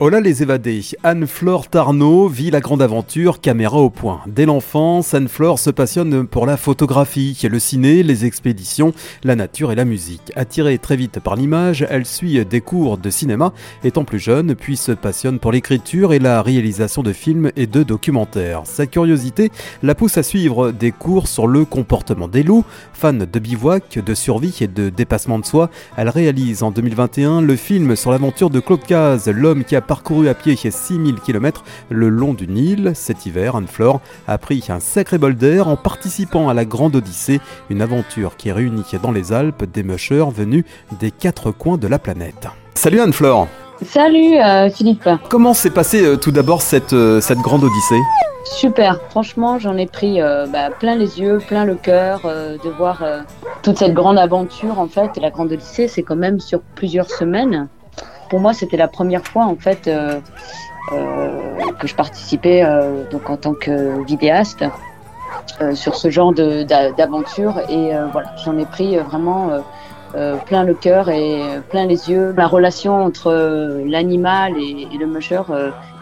Hola les évadés, Anne-Flore Tarnot vit la grande aventure caméra au point. Dès l'enfance, Anne-Flore se passionne pour la photographie, le ciné, les expéditions, la nature et la musique. Attirée très vite par l'image, elle suit des cours de cinéma étant plus jeune, puis se passionne pour l'écriture et la réalisation de films et de documentaires. Sa curiosité la pousse à suivre des cours sur le comportement des loups. Fan de bivouac, de survie et de dépassement de soi, elle réalise en 2021 le film sur l'aventure de Claude Caz, l'homme qui a parcouru à pied 6000 km le long du Nil. Cet hiver, Anne-Flore a pris un sacré bol d'air en participant à la Grande Odyssée, une aventure qui réunit dans les Alpes des mushers venus des quatre coins de la planète. Salut Anne-Flore Salut euh, Philippe Comment s'est passée euh, tout d'abord cette, euh, cette Grande Odyssée? Super, franchement j'en ai pris bah, plein les yeux, plein le cœur de voir toute cette grande aventure en fait. La Grande Odyssée c'est quand même sur plusieurs semaines pour moi, c'était la première fois en fait euh, euh, que je participais euh, donc en tant que vidéaste sur ce genre d'aventure et voilà, j'en ai pris vraiment plein le cœur et plein les yeux. La relation entre l'animal et, le musher,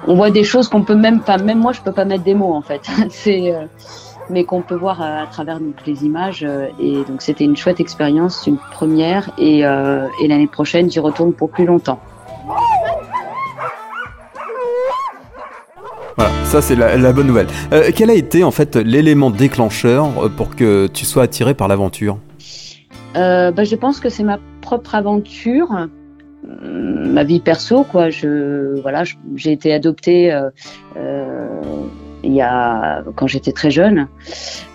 on voit des choses qu'on peut même pas, même moi je peux pas mettre des mots en fait. C'est mais qu'on peut voir à, travers donc, les images. et donc c'était une chouette expérience, une première, et, et l'année prochaine j'y retourne pour plus longtemps. Voilà, ça c'est la, bonne nouvelle. Euh, quel a été en fait l'élément déclencheur euh, pour que tu sois attiré par l'aventure? Euh, bah, Je pense que c'est ma propre aventure, ma vie perso. Quoi. Je, voilà, j'ai été adoptée il y a, quand j'étais très jeune,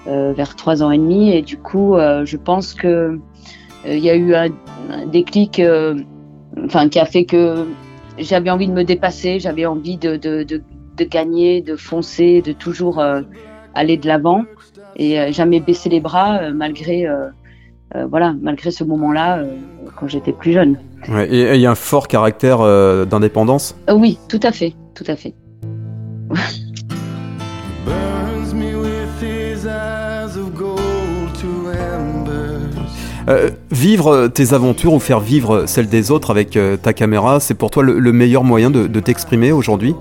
vers trois ans et demi, et du coup, je pense que il y a eu un, déclic enfin, qui a fait que j'avais envie de me dépasser, j'avais envie de, de, gagner, de foncer, de toujours euh, aller de l'avant et euh, jamais baisser les bras euh, malgré voilà malgré ce moment-là quand j'étais plus jeune. Ouais, et il y a un fort caractère d'indépendance? oui, tout à fait, tout à fait. Euh, vivre tes aventures ou faire vivre celles des autres avec euh, ta caméra, c'est pour toi le, meilleur moyen de, t'exprimer aujourd'hui?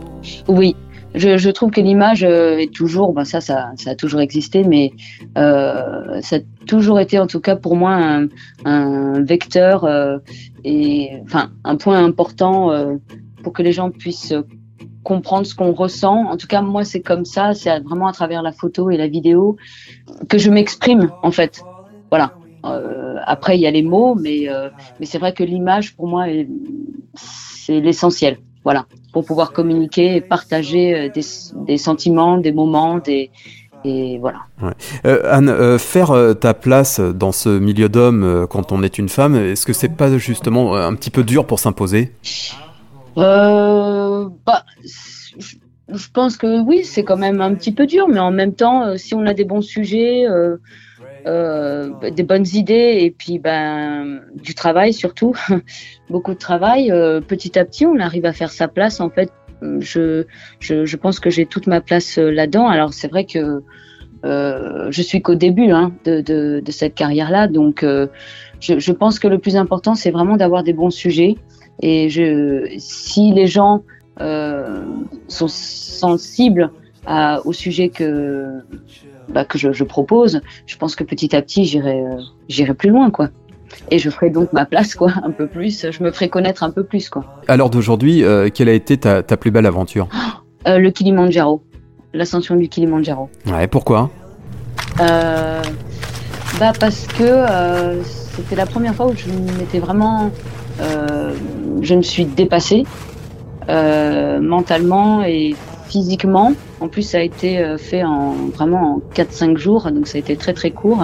Oui, je, trouve que l'image euh, est toujours, ben ça, ça, a toujours existé, mais ça a toujours été en tout cas pour moi un, vecteur et enfin un point important pour que les gens puissent comprendre ce qu'on ressent. En tout cas, moi, c'est comme ça, c'est vraiment à travers la photo et la vidéo que je m'exprime, en fait. Voilà. Euh, après, il y a les mots, mais, euh, mais c'est vrai que l'image, pour moi, c'est l'essentiel. Voilà, pour pouvoir communiquer et partager euh, des, des sentiments, des moments, des, et voilà. Anne, faire ta place dans ce milieu d'hommes quand on est une femme, est-ce que c'est pas justement un petit peu dur pour s'imposer? Bah, je, pense que oui, c'est quand même un petit peu dur, mais en même temps, si on a des bons sujets, des bonnes idées et puis ben du travail surtout, beaucoup de travail. Euh, petit à petit, on arrive à faire sa place. En fait, je je, je pense que j'ai toute ma place euh, là-dedans. Alors c'est vrai que euh, je suis qu'au début hein, de, de, de, cette carrière-là, donc euh, je, je, pense que le plus important, c'est vraiment d'avoir des bons sujets. Et je, si les gens sont sensibles à, au sujet que bah, que je, je, propose, je pense que petit à petit, j'irai, euh, j'irai plus loin, quoi. Et je ferai donc ma place, quoi, un peu plus. Je me ferai connaître un peu plus, quoi. L'heure d'aujourd'hui, euh, quelle a été ta, ta plus belle aventure? Euh, Le Kilimanjaro, l'ascension du Kilimanjaro. Ouais, pourquoi? Euh, Bah parce que c'était la première fois où je m'étais vraiment, je me suis dépassée mentalement et physiquement. En plus, ça a été euh, fait en vraiment en 4-5 jours, donc ça a été très très court.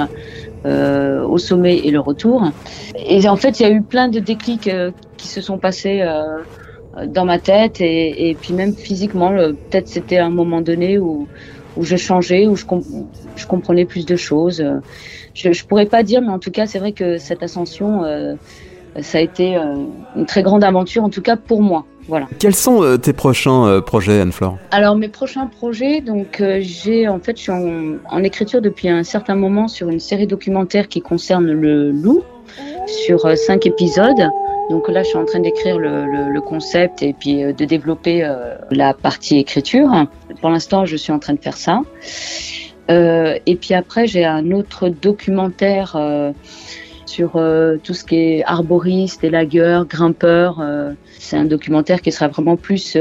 Euh, au sommet et le retour. Et en fait, il y a eu plein de déclics euh, qui se sont passés euh, dans ma tête et, et puis même physiquement. Peut-être c'était un moment donné où, où je changeais, où je, je comprenais plus de choses. Je, je pourrais pas dire, mais en tout cas, c'est vrai que cette ascension ça a été une très grande aventure, en tout cas pour moi. Voilà. Quels sont tes prochains projets, Anne-Flore? Alors mes prochains projets, donc j'ai en fait je suis en, en, écriture depuis un certain moment sur une série documentaire qui concerne le loup sur cinq épisodes. Donc là, je suis en train d'écrire le, le, concept et puis euh, de développer euh, la partie écriture. Pour l'instant, je suis en train de faire ça. Euh, et puis après, j'ai un autre documentaire euh, sur euh, tout ce qui est arboriste, élagueur, grimpeur. C'est un documentaire qui sera vraiment plus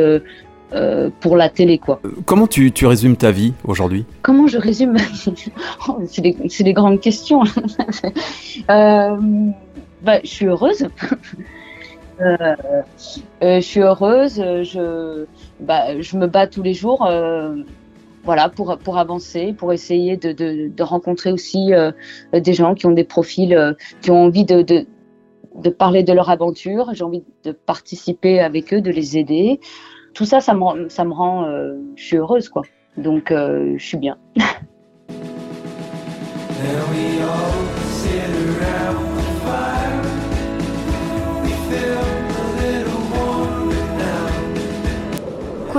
pour la télé, quoi. Comment tu, tu résumes ta vie aujourd'hui? Comment je résume? Ma vie oh, C'est des, des, grandes questions. bah, je suis heureuse. Euh, euh, je suis heureuse. Je, bah, je me bats tous les jours. Euh, voilà, pour, pour avancer, pour essayer de, de, rencontrer aussi euh, des gens qui ont des profils, euh, qui ont envie de, de, parler de leur aventure. J'ai envie de participer avec eux, de les aider. Tout ça, ça me, ça me rend. je suis heureuse, quoi. Donc, je suis bien.